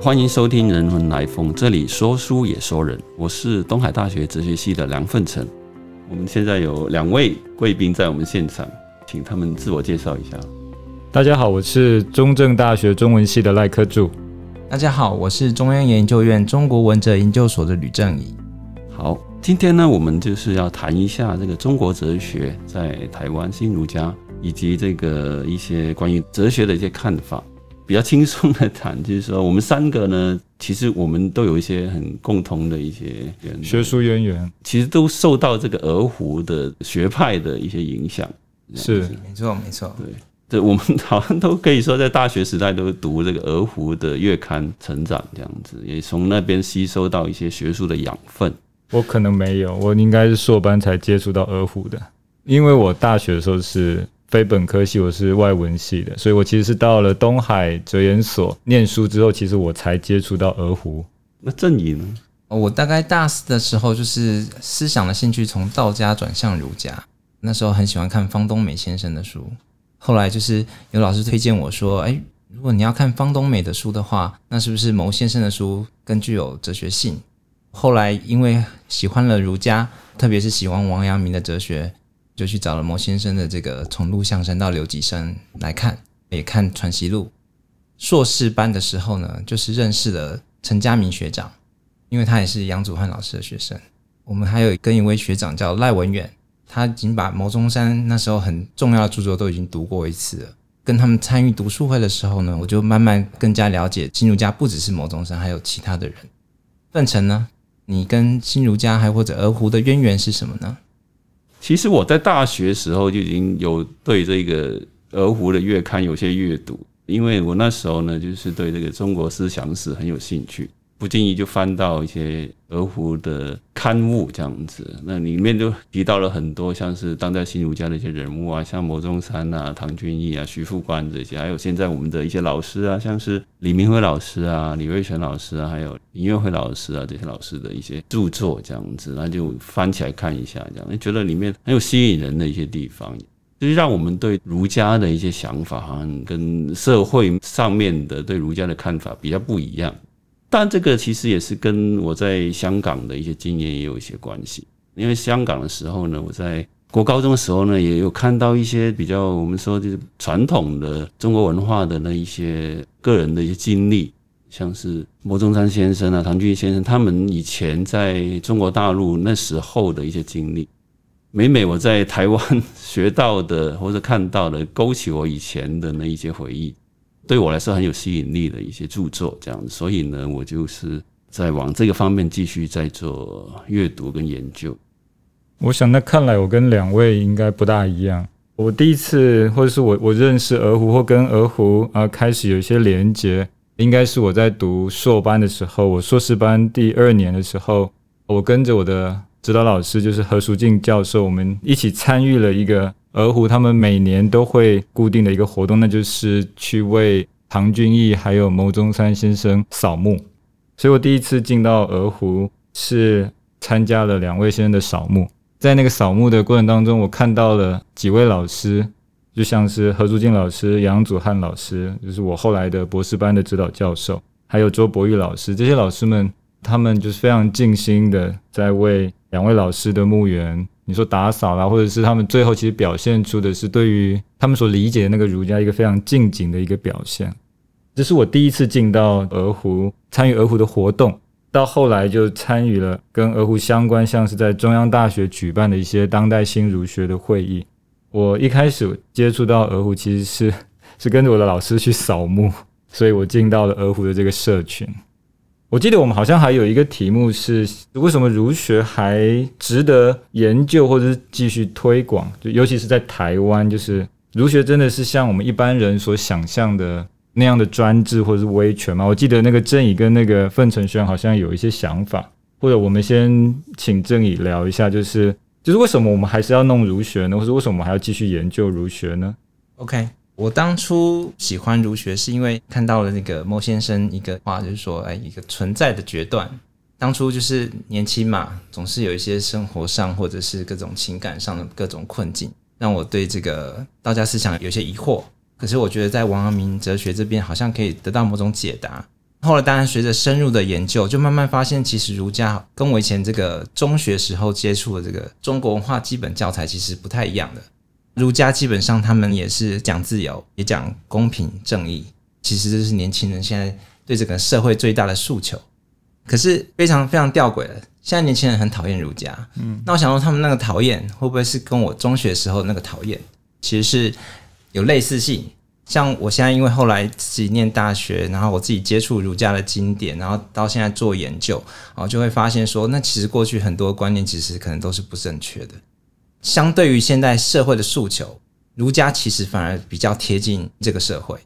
欢迎收听《人文来风》，这里说书也说人。我是东海大学哲学系的梁奋成。我们现在有两位贵宾在我们现场，请他们自我介绍一下。大家好，我是中正大学中文系的赖科柱。大家好，我是中央研究院中国文哲研究所的吕正仪。好，今天呢，我们就是要谈一下这个中国哲学在台湾新儒家以及这个一些关于哲学的一些看法。比较轻松的谈，就是说我们三个呢，其实我们都有一些很共同的一些学术渊源，其实都受到这个鹅湖的学派的一些影响。是，没错，没错。对，这我们好像都可以说，在大学时代都读这个鹅湖的月刊成长，这样子也从那边吸收到一些学术的养分。我可能没有，我应该是硕班才接触到鹅湖的，因为我大学的时候是。非本科系，我是外文系的，所以我其实是到了东海哲研所念书之后，其实我才接触到鹅湖。那正义呢？我大概大四的时候，就是思想的兴趣从道家转向儒家。那时候很喜欢看方东美先生的书，后来就是有老师推荐我说：“哎，如果你要看方东美的书的话，那是不是牟先生的书更具有哲学性？”后来因为喜欢了儒家，特别是喜欢王阳明的哲学。就去找了牟先生的这个《从陆象山到留级生》来看，也看《传习录》。硕士班的时候呢，就是认识了陈家明学长，因为他也是杨祖汉老师的学生。我们还有跟一位学长叫赖文远，他已经把牟中山那时候很重要的著作都已经读过一次了。跟他们参与读书会的时候呢，我就慢慢更加了解新儒家不只是牟中山，还有其他的人。范成呢，你跟新儒家还或者鹅湖的渊源是什么呢？其实我在大学时候就已经有对这个鹅湖的月刊有些阅读，因为我那时候呢就是对这个中国思想史很有兴趣。不经意就翻到一些鹅湖的刊物，这样子，那里面就提到了很多像是当代新儒家的一些人物啊，像牟中山啊、唐君毅啊、徐复观这些，还有现在我们的一些老师啊，像是李明辉老师啊、李瑞全老师啊，还有林月辉老师啊这些老师的一些著作，这样子，那就翻起来看一下，这样，觉得里面很有吸引人的一些地方，就是让我们对儒家的一些想法，好像跟社会上面的对儒家的看法比较不一样。但这个其实也是跟我在香港的一些经验也有一些关系，因为香港的时候呢，我在国高中的时候呢，也有看到一些比较我们说就是传统的中国文化的那一些个人的一些经历，像是莫中山先生啊、唐俊先生他们以前在中国大陆那时候的一些经历，每每我在台湾学到的或者看到的，勾起我以前的那一些回忆。对我来说很有吸引力的一些著作，这样，所以呢，我就是在往这个方面继续在做阅读跟研究。我想，那看来我跟两位应该不大一样。我第一次，或者是我我认识鹅湖或跟鹅湖啊开始有一些连接，应该是我在读硕班的时候，我硕士班第二年的时候，我跟着我的指导老师就是何淑静教授，我们一起参与了一个。鹅湖他们每年都会固定的一个活动，那就是去为唐君毅还有牟中山先生扫墓。所以我第一次进到鹅湖是参加了两位先生的扫墓。在那个扫墓的过程当中，我看到了几位老师，就像是何竹静老师、杨祖汉老师，就是我后来的博士班的指导教授，还有周博玉老师。这些老师们，他们就是非常尽心的在为两位老师的墓园。你说打扫啦，或者是他们最后其实表现出的是对于他们所理解的那个儒家一个非常近景的一个表现。这是我第一次进到鹅湖参与鹅湖的活动，到后来就参与了跟鹅湖相关，像是在中央大学举办的一些当代新儒学的会议。我一开始接触到鹅湖，其实是 是跟着我的老师去扫墓，所以我进到了鹅湖的这个社群。我记得我们好像还有一个题目是为什么儒学还值得研究或者是继续推广？就尤其是在台湾，就是儒学真的是像我们一般人所想象的那样的专制或者是威权吗？我记得那个郑乙跟那个范承轩好像有一些想法，或者我们先请郑乙聊一下，就是就是为什么我们还是要弄儒学呢？或者为什么我们还要继续研究儒学呢？OK。我当初喜欢儒学，是因为看到了那个莫先生一个话，就是说，哎，一个存在的决断。当初就是年轻嘛，总是有一些生活上或者是各种情感上的各种困境，让我对这个道家思想有些疑惑。可是我觉得在王阳明哲学这边，好像可以得到某种解答。后来当然随着深入的研究，就慢慢发现，其实儒家跟我以前这个中学时候接触的这个中国文化基本教材其实不太一样的。儒家基本上他们也是讲自由，也讲公平正义，其实这是年轻人现在对这个社会最大的诉求。可是非常非常吊诡的，现在年轻人很讨厌儒家。嗯，那我想说，他们那个讨厌会不会是跟我中学时候那个讨厌其实是有类似性？像我现在因为后来自己念大学，然后我自己接触儒家的经典，然后到现在做研究，然后就会发现说，那其实过去很多观念其实可能都是不正确的。相对于现在社会的诉求，儒家其实反而比较贴近这个社会，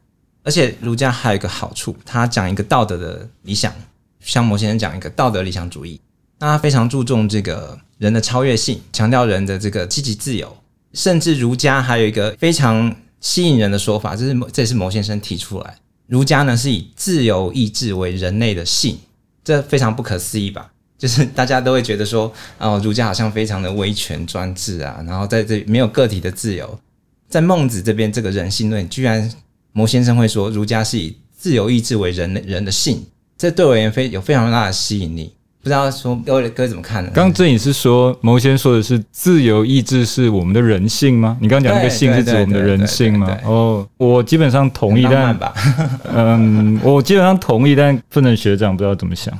而且儒家还有一个好处，他讲一个道德的理想。像某些人讲一个道德理想主义，那他非常注重这个人的超越性，强调人的这个积极自由，甚至儒家还有一个非常吸引人的说法，这是这也是牟先生提出来，儒家呢是以自由意志为人类的性，这非常不可思议吧？就是 大家都会觉得说，哦，儒家好像非常的威权专制啊，然后在这没有个体的自由，在孟子这边这个人性论，居然牟先生会说儒家是以自由意志为人人的性。这对我而言非有非常大的吸引力，不知道说各位各位怎么看呢？刚刚正颖是说，牟先说的是自由意志是我们的人性吗？你刚刚讲那个性是指我们的人性吗？哦，我基本上同意，但 嗯，我基本上同意，但不能学长不知道怎么想，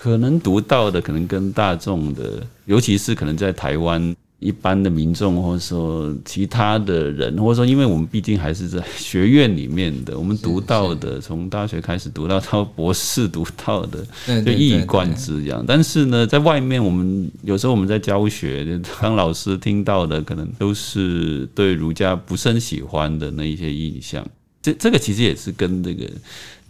可能读到的可能跟大众的，尤其是可能在台湾。一般的民众，或者说其他的人，或者说，因为我们毕竟还是在学院里面的，我们读到的，从大学开始读到到博士读到的，就一以贯之这样。但是呢，在外面，我们有时候我们在教学，当老师听到的，可能都是对儒家不是很喜欢的那一些印象。这这个其实也是跟这个。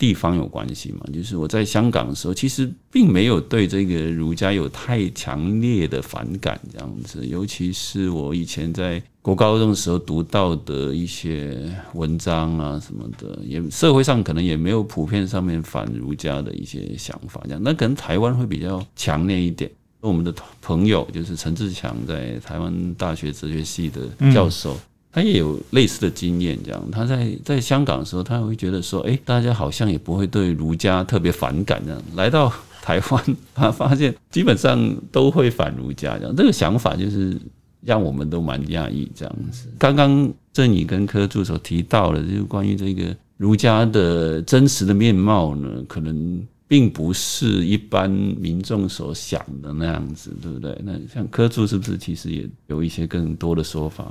地方有关系嘛？就是我在香港的时候，其实并没有对这个儒家有太强烈的反感，这样子。尤其是我以前在国高中的时候读到的一些文章啊什么的，也社会上可能也没有普遍上面反儒家的一些想法，这样。那可能台湾会比较强烈一点。我们的朋友就是陈志强，在台湾大学哲学系的教授。他也有类似的经验，这样他在在香港的时候，他会觉得说，哎，大家好像也不会对儒家特别反感这样。来到台湾，他发现基本上都会反儒家这样。这个想法就是让我们都蛮讶异这样子。刚刚郑宇跟柯助所提到了，就是关于这个儒家的真实的面貌呢，可能并不是一般民众所想的那样子，对不对？那像柯助是不是其实也有一些更多的说法？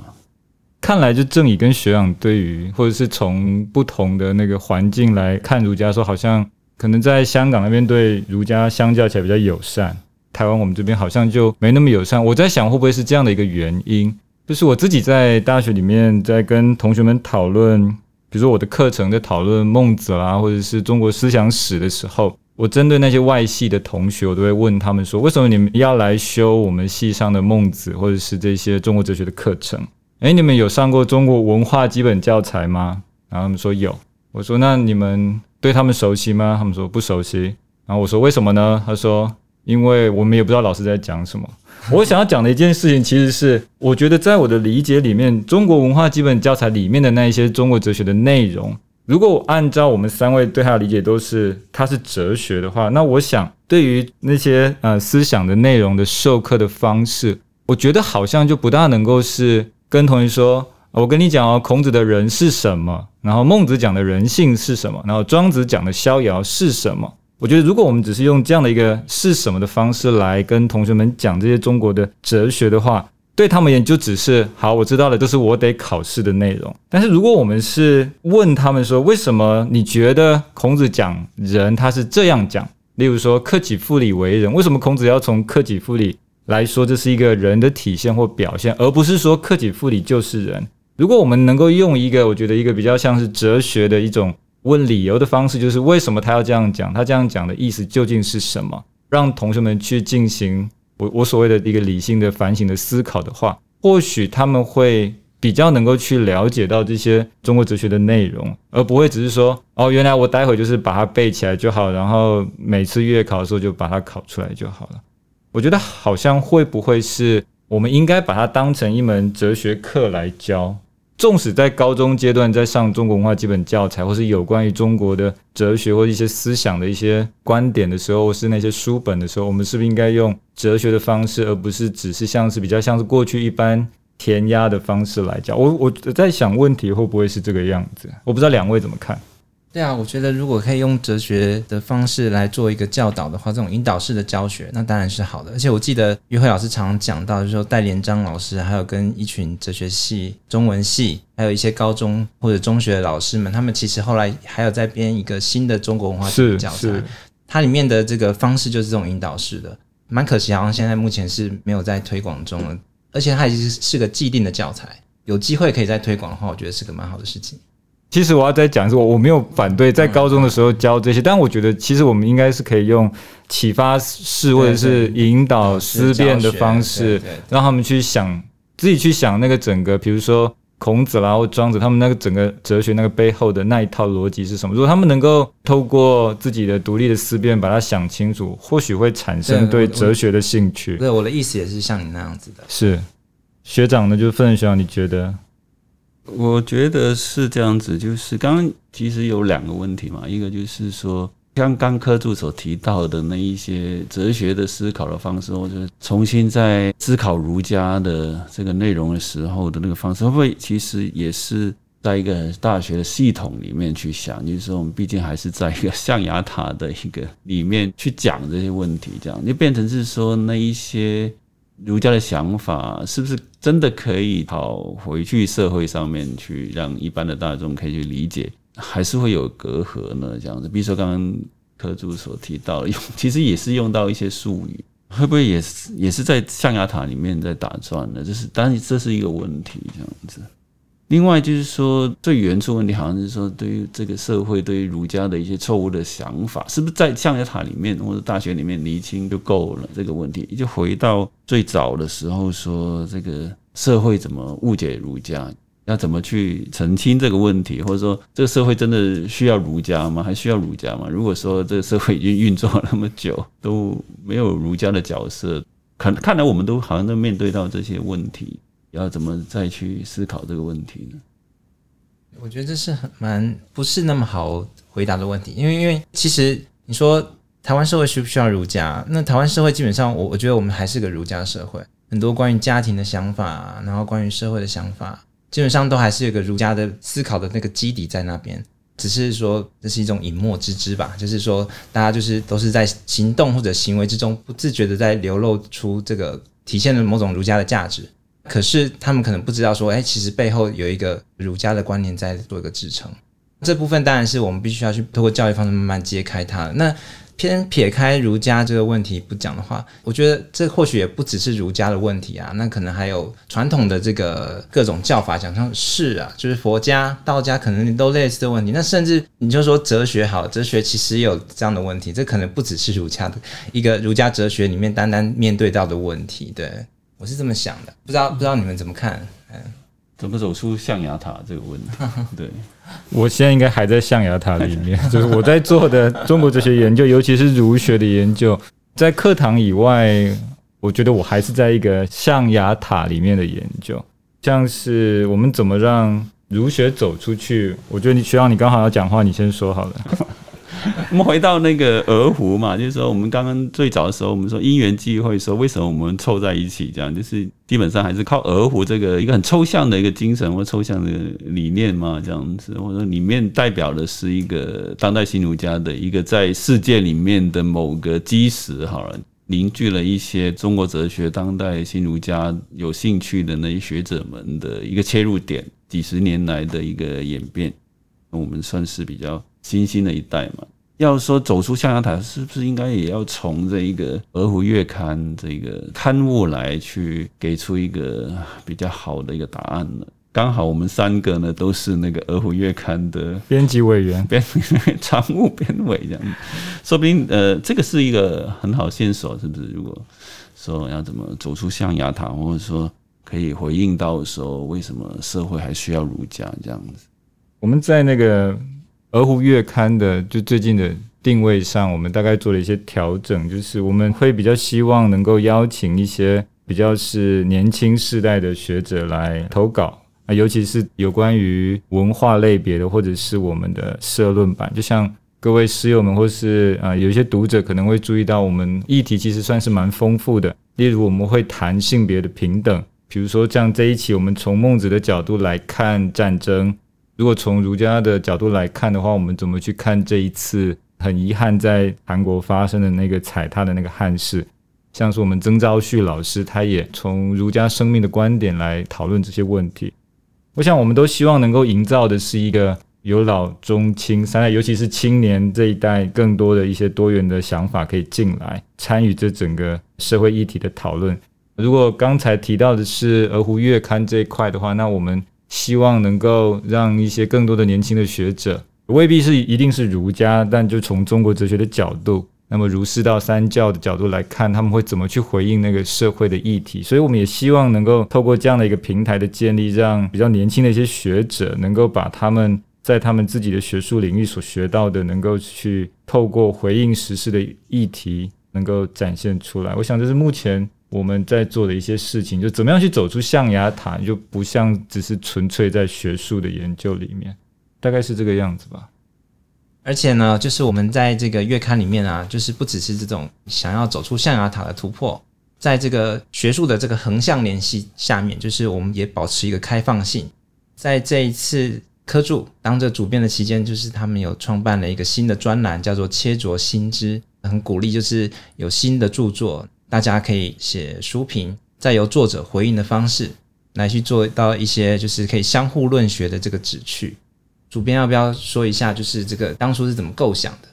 看来就正宇跟学长对于，或者是从不同的那个环境来看儒家，说好像可能在香港那边对儒家相较起来比较友善，台湾我们这边好像就没那么友善。我在想会不会是这样的一个原因？就是我自己在大学里面在跟同学们讨论，比如说我的课程在讨论孟子啦，或者是中国思想史的时候，我针对那些外系的同学，我都会问他们说，为什么你们要来修我们系上的孟子，或者是这些中国哲学的课程？哎，你们有上过中国文化基本教材吗？然后他们说有。我说那你们对他们熟悉吗？他们说不熟悉。然后我说为什么呢？他说因为我们也不知道老师在讲什么。我想要讲的一件事情，其实是我觉得在我的理解里面，中国文化基本教材里面的那一些中国哲学的内容，如果我按照我们三位对它的理解都是它是哲学的话，那我想对于那些呃思想的内容的授课的方式，我觉得好像就不大能够是。跟同学说，我跟你讲哦，孔子的人是什么？然后孟子讲的人性是什么？然后庄子讲的逍遥是什么？我觉得，如果我们只是用这样的一个是什么的方式来跟同学们讲这些中国的哲学的话，对他们也就只是好，我知道了，这是我得考试的内容。但是如果我们是问他们说，为什么你觉得孔子讲人他是这样讲？例如说，克己复礼为人，为什么孔子要从克己复礼？来说，这是一个人的体现或表现，而不是说克己复礼就是人。如果我们能够用一个，我觉得一个比较像是哲学的一种问理由的方式，就是为什么他要这样讲，他这样讲的意思究竟是什么？让同学们去进行我我所谓的一个理性的反省的思考的话，或许他们会比较能够去了解到这些中国哲学的内容，而不会只是说哦，原来我待会就是把它背起来就好，然后每次月考的时候就把它考出来就好了。我觉得好像会不会是我们应该把它当成一门哲学课来教？纵使在高中阶段在上中国文化基本教材，或是有关于中国的哲学或一些思想的一些观点的时候，是那些书本的时候，我们是不是应该用哲学的方式，而不是只是像是比较像是过去一般填鸭的方式来讲？我我在想问题会不会是这个样子？我不知道两位怎么看。对啊，我觉得如果可以用哲学的方式来做一个教导的话，这种引导式的教学，那当然是好的。而且我记得于慧老师常常讲到，就是说戴连章老师还有跟一群哲学系、中文系，还有一些高中或者中学的老师们，他们其实后来还有在编一个新的中国文化教材，它里面的这个方式就是这种引导式的。蛮可惜，好像现在目前是没有在推广中了，而且它已经是个既定的教材。有机会可以再推广的话，我觉得是个蛮好的事情。其实我要再讲一次，我我没有反对在高中的时候教这些，但我觉得其实我们应该是可以用启发式或者是引导思辨的方式，让他们去想自己去想那个整个，比如说孔子啦或庄子他们那个整个哲学那个背后的那一套逻辑是什么。如果他们能够透过自己的独立的思辨把它想清楚，或许会产生对哲学的兴趣。对，我的意思也是像你那样子的。是学长呢，就分学长，你觉得？我觉得是这样子，就是刚刚其实有两个问题嘛，一个就是说，像刚科助所提到的那一些哲学的思考的方式，或者重新在思考儒家的这个内容的时候的那个方式，会不会其实也是在一个大学的系统里面去想？就是说，我们毕竟还是在一个象牙塔的一个里面去讲这些问题，这样就变成是说那一些。儒家的想法是不是真的可以跑回去社会上面去，让一般的大众可以去理解？还是会有隔阂呢？这样子，比如说刚刚科主所提到，用其实也是用到一些术语，会不会也是也是在象牙塔里面在打转呢？这是当然，这是一个问题，这样子。另外就是说，最原初问题好像是说，对于这个社会，对于儒家的一些错误的想法，是不是在象牙塔里面或者大学里面厘清就够了？这个问题就回到最早的时候，说这个社会怎么误解儒家，要怎么去澄清这个问题，或者说这个社会真的需要儒家吗？还需要儒家吗？如果说这个社会已经运作那么久，都没有儒家的角色，看看来我们都好像都面对到这些问题。要怎么再去思考这个问题呢？我觉得这是很蛮不是那么好回答的问题，因为因为其实你说台湾社会需不需要儒家？那台湾社会基本上，我我觉得我们还是个儒家社会，很多关于家庭的想法，然后关于社会的想法，基本上都还是有个儒家的思考的那个基底在那边，只是说这是一种隐没之知吧，就是说大家就是都是在行动或者行为之中不自觉的在流露出这个体现了某种儒家的价值。可是他们可能不知道说，哎，其实背后有一个儒家的观念在做一个支撑。这部分当然是我们必须要去通过教育方式慢慢揭开它。那偏撇开儒家这个问题不讲的话，我觉得这或许也不只是儒家的问题啊。那可能还有传统的这个各种教法，讲像是啊，就是佛家、道家可能都类似的问题。那甚至你就说哲学好，哲学其实也有这样的问题。这可能不只是儒家的一个儒家哲学里面单单面对到的问题，对。我是这么想的，不知道不知道你们怎么看？嗯，怎么走出象牙塔这个问题？对，我现在应该还在象牙塔里面，就是我在做的中国哲学研究，尤其是儒学的研究，在课堂以外，我觉得我还是在一个象牙塔里面的研究，像是我们怎么让儒学走出去？我觉得你需要你刚好要讲话，你先说好了。我们回到那个鹅湖嘛，就是说我们刚刚最早的时候，我们说因缘际会，说为什么我们凑在一起，这样就是基本上还是靠鹅湖这个一个很抽象的一个精神或抽象的理念嘛，这样子，或者里面代表的是一个当代新儒家的一个在世界里面的某个基石，好了，凝聚了一些中国哲学当代新儒家有兴趣的那些学者们的一个切入点，几十年来的一个演变，我们算是比较。新兴的一代嘛，要说走出象牙塔，是不是应该也要从这一个《鹅湖月刊》这个刊物来去给出一个比较好的一个答案呢？刚好我们三个呢都是那个《鹅湖月刊》的编辑委员、编 常务编委这样，说不定呃，这个是一个很好线索，是不是？如果说要怎么走出象牙塔，或者说可以回应到说为什么社会还需要儒家这样子，我们在那个。鹅湖月刊的就最近的定位上，我们大概做了一些调整，就是我们会比较希望能够邀请一些比较是年轻世代的学者来投稿，啊，尤其是有关于文化类别的，或者是我们的社论版，就像各位师友们，或是啊有一些读者可能会注意到，我们议题其实算是蛮丰富的。例如，我们会谈性别的平等，比如说像这一期，我们从孟子的角度来看战争；如果从儒家的角度来看的话，我们怎么去看这一次很遗憾在韩国发生的那个踩踏的那个憾事？像是我们曾昭旭老师，他也从儒家生命的观点来讨论这些问题。我想，我们都希望能够营造的是一个有老中青三代，尤其是青年这一代，更多的一些多元的想法可以进来参与这整个社会议题的讨论。如果刚才提到的是《鹅湖月刊》这一块的话，那我们希望能够让一些更多的年轻的学者，未必是一定是儒家，但就从中国哲学的角度。那么，儒释道三教的角度来看，他们会怎么去回应那个社会的议题？所以，我们也希望能够透过这样的一个平台的建立，让比较年轻的一些学者能够把他们在他们自己的学术领域所学到的，能够去透过回应时事的议题，能够展现出来。我想，这是目前我们在做的一些事情，就怎么样去走出象牙塔，就不像只是纯粹在学术的研究里面，大概是这个样子吧。而且呢，就是我们在这个月刊里面啊，就是不只是这种想要走出象牙塔的突破，在这个学术的这个横向联系下面，就是我们也保持一个开放性。在这一次科助当着主编的期间，就是他们有创办了一个新的专栏，叫做“切着新知”，很鼓励就是有新的著作，大家可以写书评，再由作者回应的方式来去做到一些就是可以相互论学的这个旨趣。主编要不要说一下，就是这个当初是怎么构想的？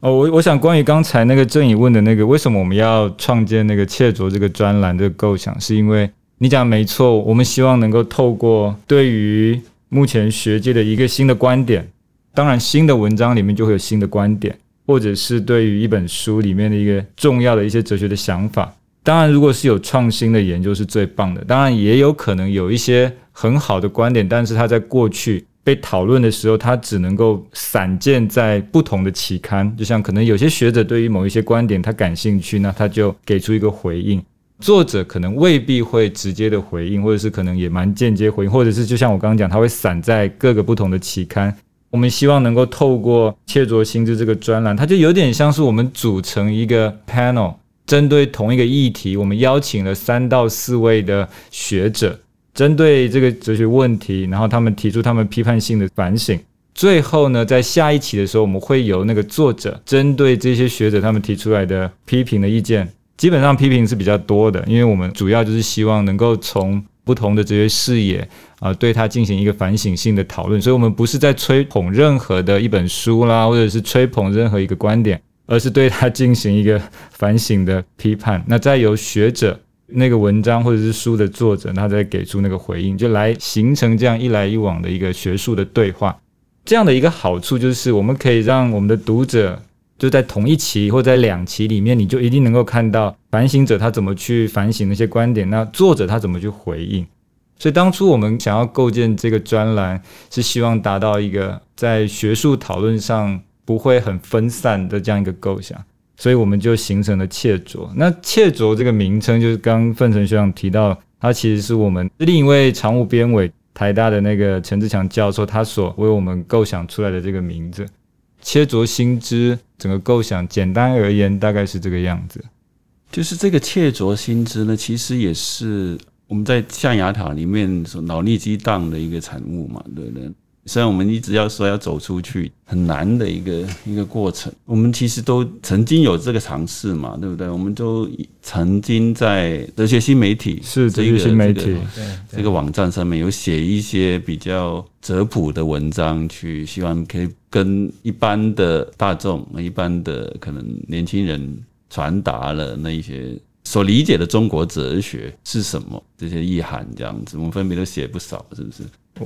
哦，我我想关于刚才那个郑宇问的那个，为什么我们要创建那个切卓这个专栏的构想，是因为你讲没错，我们希望能够透过对于目前学界的一个新的观点，当然新的文章里面就会有新的观点，或者是对于一本书里面的一个重要的一些哲学的想法，当然如果是有创新的研究是最棒的，当然也有可能有一些很好的观点，但是它在过去。被讨论的时候，它只能够散见在不同的期刊，就像可能有些学者对于某一些观点他感兴趣，那他就给出一个回应。作者可能未必会直接的回应，或者是可能也蛮间接回应，或者是就像我刚刚讲，他会散在各个不同的期刊。我们希望能够透过切着心智这个专栏，它就有点像是我们组成一个 panel，针对同一个议题，我们邀请了三到四位的学者。针对这个哲学问题，然后他们提出他们批判性的反省。最后呢，在下一期的时候，我们会由那个作者针对这些学者他们提出来的批评的意见，基本上批评是比较多的，因为我们主要就是希望能够从不同的哲学视野啊，对他进行一个反省性的讨论。所以，我们不是在吹捧任何的一本书啦，或者是吹捧任何一个观点，而是对他进行一个反省的批判。那再由学者。那个文章或者是书的作者，他在给出那个回应，就来形成这样一来一往的一个学术的对话。这样的一个好处就是，我们可以让我们的读者就在同一期或在两期里面，你就一定能够看到反省者他怎么去反省那些观点，那作者他怎么去回应。所以当初我们想要构建这个专栏，是希望达到一个在学术讨论上不会很分散的这样一个构想。所以我们就形成了切着。那切着这个名称，就是刚奋成学长提到，它其实是我们另一位常务编委台大的那个陈志强教授，他所为我们构想出来的这个名字。切着心知，整个构想简单而言，大概是这个样子。就是这个切着心知呢，其实也是我们在象牙塔里面所脑力激荡的一个产物嘛，对不对？虽然我们一直要说要走出去，很难的一个一个过程。我们其实都曾经有这个尝试嘛，对不对？我们都曾经在哲学新媒体是哲学新媒体这个网站上面有写一些比较哲普的文章，去希望可以跟一般的大众、一般的可能年轻人传达了那一些所理解的中国哲学是什么这些意涵，这样子，我们分别都写不少，是不是？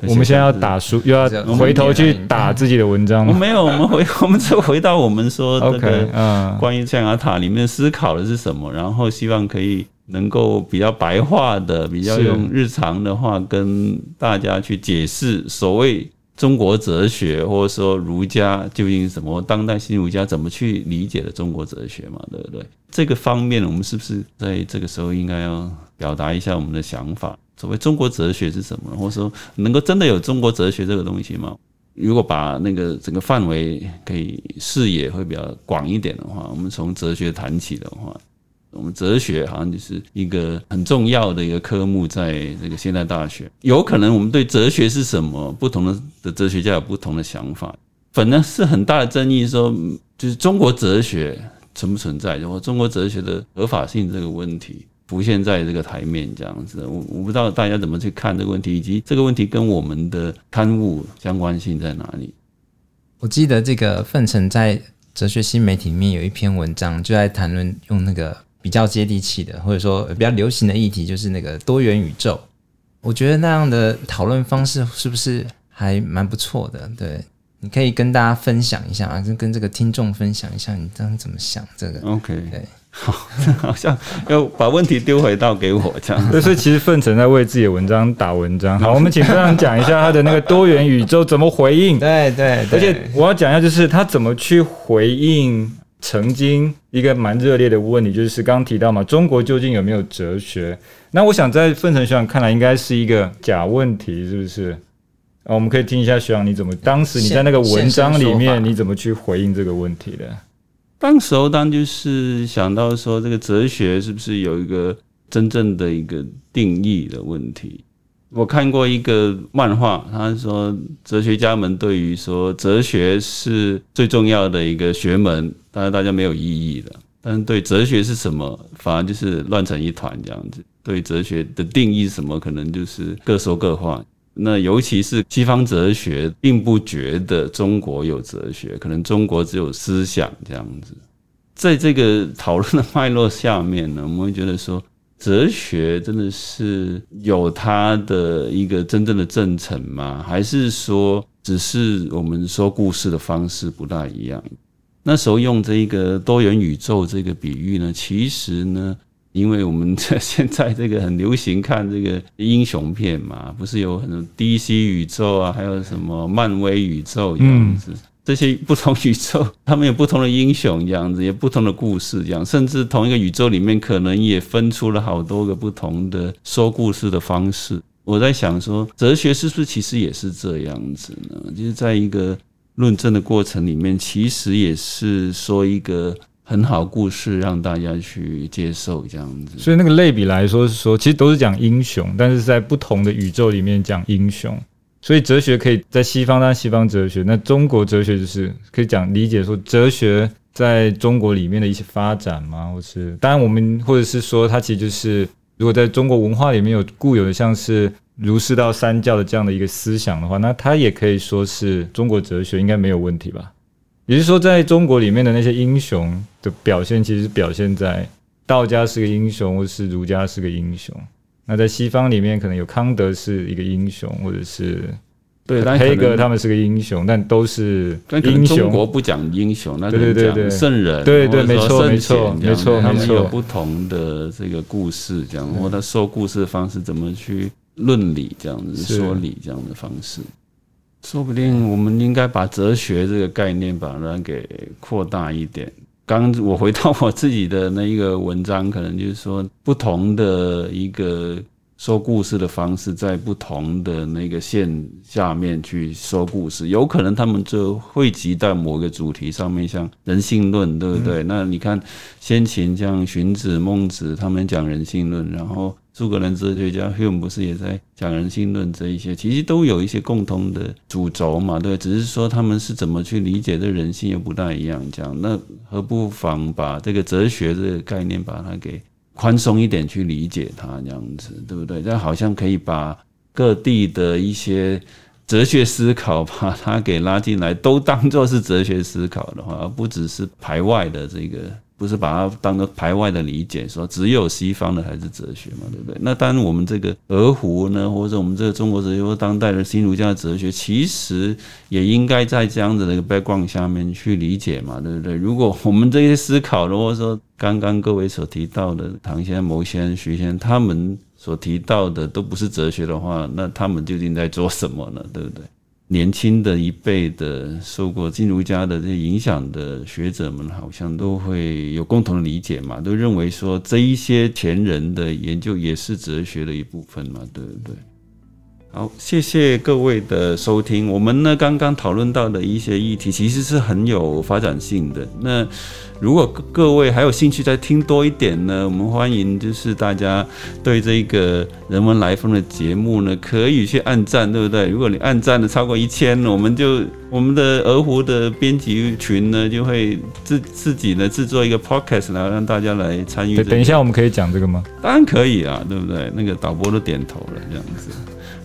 我们现在要打书，又要回头去打自己的文章。我没有，我们回 我们就回到我们说这个，嗯，关于象牙塔里面思考的是什么，然后希望可以能够比较白话的，比较用日常的话跟大家去解释所谓中国哲学，或者说儒家究竟什么，当代新儒家怎么去理解的中国哲学嘛，对不对？这个方面，我们是不是在这个时候应该要表达一下我们的想法？所谓中国哲学是什么，或者说能够真的有中国哲学这个东西吗？如果把那个整个范围可以视野会比较广一点的话，我们从哲学谈起的话，我们哲学好像就是一个很重要的一个科目，在这个现代大学，有可能我们对哲学是什么，不同的的哲学家有不同的想法，反正是很大的争议，说就是中国哲学存不存在，或中国哲学的合法性这个问题。浮现在这个台面这样子，我我不知道大家怎么去看这个问题，以及这个问题跟我们的刊物相关性在哪里？我记得这个范成在哲学新媒体里面有一篇文章，就在谈论用那个比较接地气的，或者说比较流行的议题，就是那个多元宇宙。我觉得那样的讨论方式是不是还蛮不错的？对，你可以跟大家分享一下啊，跟跟这个听众分享一下，你这样怎么想？这个 OK，对。好，好像要把问题丢回到给我这样。对，所以其实奋成在为自己的文章打文章。好，我们请奋成讲一下他的那个多元宇宙怎么回应。对对，而且我要讲一下，就是他怎么去回应曾经一个蛮热烈的问题，就是刚刚提到嘛，中国究竟有没有哲学？那我想在奋成学长看来，应该是一个假问题，是不是？啊，我们可以听一下学长你怎么当时你在那个文章里面你怎么去回应这个问题的？当时候，当就是想到说，这个哲学是不是有一个真正的一个定义的问题？我看过一个漫画，他说哲学家们对于说哲学是最重要的一个学门，当然大家没有异议的。但是对哲学是什么，反而就是乱成一团这样子。对哲学的定义是什么，可能就是各说各话。那尤其是西方哲学，并不觉得中国有哲学，可能中国只有思想这样子。在这个讨论的脉络下面呢，我们会觉得说，哲学真的是有它的一个真正的正程吗？还是说，只是我们说故事的方式不大一样？那时候用这一个多元宇宙这个比喻呢，其实呢。因为我们在现在这个很流行看这个英雄片嘛，不是有很多 DC 宇宙啊，还有什么漫威宇宙这样子，这些不同宇宙，他们有不同的英雄这样子，有不同的故事这样，甚至同一个宇宙里面可能也分出了好多个不同的说故事的方式。我在想说，哲学是不是其实也是这样子呢？就是在一个论证的过程里面，其实也是说一个。很好故事让大家去接受这样子，所以那个类比来说是说，其实都是讲英雄，但是在不同的宇宙里面讲英雄。所以哲学可以在西方当西方哲学，那中国哲学就是可以讲理解说哲学在中国里面的一些发展吗？或是当然我们或者是说它其实就是如果在中国文化里面有固有的像是儒释道三教的这样的一个思想的话，那它也可以说是中国哲学，应该没有问题吧？也就是说，在中国里面的那些英雄的表现，其实表现在道家是个英雄，或是儒家是个英雄。那在西方里面，可能有康德是一个英雄，或者是对黑格他们是个英雄，但都是英雄。中国不讲英雄，那对对对圣人，对对没错没错没错，他们有不同的这个故事，这样或他说故事的方式怎么去论理，这样子说理这样的方式。说不定我们应该把哲学这个概念把它给扩大一点。刚我回到我自己的那一个文章，可能就是说不同的一个说故事的方式，在不同的那个线下面去说故事，有可能他们就汇集在某个主题上面，像人性论，对不对？那你看先秦像荀子、孟子，他们讲人性论，然后。苏格兰哲学家 Hume 不是也在讲人性论这一些，其实都有一些共同的主轴嘛，对，只是说他们是怎么去理解这人性又不大一样。这样，那何不妨把这个哲学这个概念把它给宽松一点去理解它，这样子，对不对？这好像可以把各地的一些哲学思考把它给拉进来，都当做是哲学思考的话，而不只是排外的这个。不是把它当做排外的理解，说只有西方的才是哲学嘛，对不对？那当然，我们这个俄湖呢，或者我们这个中国哲学或当代的新儒家的哲学，其实也应该在这样子的一个 background 下面去理解嘛，对不对？如果我们这些思考，如果说刚刚各位所提到的唐先、牟先、徐先他们所提到的都不是哲学的话，那他们究竟在做什么呢？对不对？年轻的一辈的受过金儒家的这些影响的学者们，好像都会有共同的理解嘛，都认为说这一些前人的研究也是哲学的一部分嘛，对不对？好，谢谢各位的收听。我们呢刚刚讨论到的一些议题，其实是很有发展性的。那如果各位还有兴趣再听多一点呢，我们欢迎就是大家对这个人文来风的节目呢，可以去按赞，对不对？如果你按赞的超过一千，我们就我们的鹅湖的编辑群呢，就会自自己呢制作一个 podcast，然后让大家来参与、这个。等一下，我们可以讲这个吗？当然可以啊，对不对？那个导播都点头了，这样子。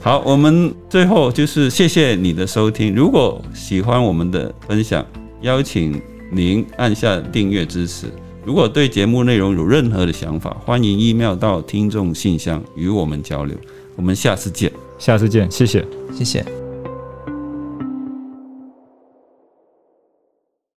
好，我们最后就是谢谢你的收听。如果喜欢我们的分享，邀请您按下订阅支持。如果对节目内容有任何的想法，欢迎 email 到听众信箱与我们交流。我们下次见。下次见，谢谢。谢谢。